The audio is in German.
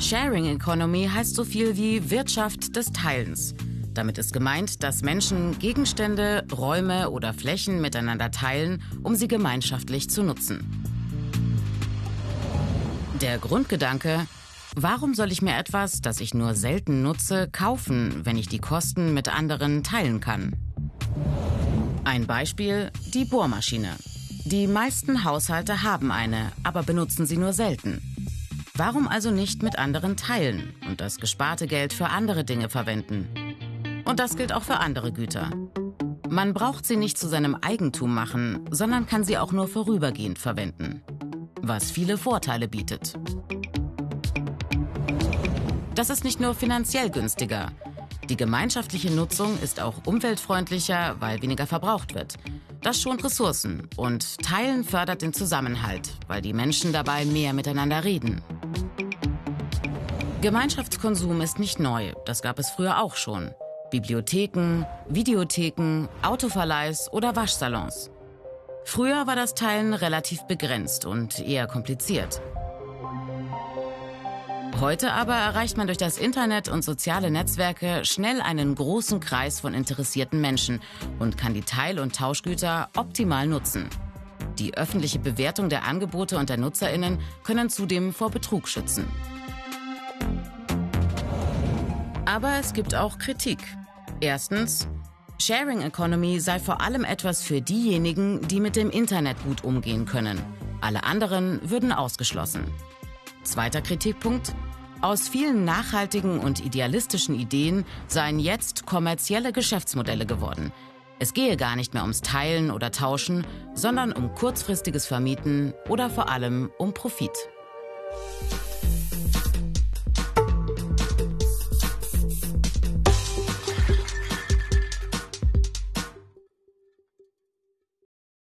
Sharing Economy heißt so viel wie Wirtschaft des Teilens. Damit ist gemeint, dass Menschen Gegenstände, Räume oder Flächen miteinander teilen, um sie gemeinschaftlich zu nutzen. Der Grundgedanke, warum soll ich mir etwas, das ich nur selten nutze, kaufen, wenn ich die Kosten mit anderen teilen kann? Ein Beispiel, die Bohrmaschine. Die meisten Haushalte haben eine, aber benutzen sie nur selten. Warum also nicht mit anderen teilen und das gesparte Geld für andere Dinge verwenden? Und das gilt auch für andere Güter. Man braucht sie nicht zu seinem Eigentum machen, sondern kann sie auch nur vorübergehend verwenden. Was viele Vorteile bietet. Das ist nicht nur finanziell günstiger. Die gemeinschaftliche Nutzung ist auch umweltfreundlicher, weil weniger verbraucht wird. Das schont Ressourcen und Teilen fördert den Zusammenhalt, weil die Menschen dabei mehr miteinander reden. Gemeinschaftskonsum ist nicht neu, das gab es früher auch schon. Bibliotheken, Videotheken, Autoverleihs oder Waschsalons. Früher war das Teilen relativ begrenzt und eher kompliziert. Heute aber erreicht man durch das Internet und soziale Netzwerke schnell einen großen Kreis von interessierten Menschen und kann die Teil- und Tauschgüter optimal nutzen. Die öffentliche Bewertung der Angebote und der Nutzerinnen können zudem vor Betrug schützen. Aber es gibt auch Kritik. Erstens, Sharing Economy sei vor allem etwas für diejenigen, die mit dem Internet gut umgehen können. Alle anderen würden ausgeschlossen. Zweiter Kritikpunkt. Aus vielen nachhaltigen und idealistischen Ideen seien jetzt kommerzielle Geschäftsmodelle geworden. Es gehe gar nicht mehr ums Teilen oder Tauschen, sondern um kurzfristiges Vermieten oder vor allem um Profit.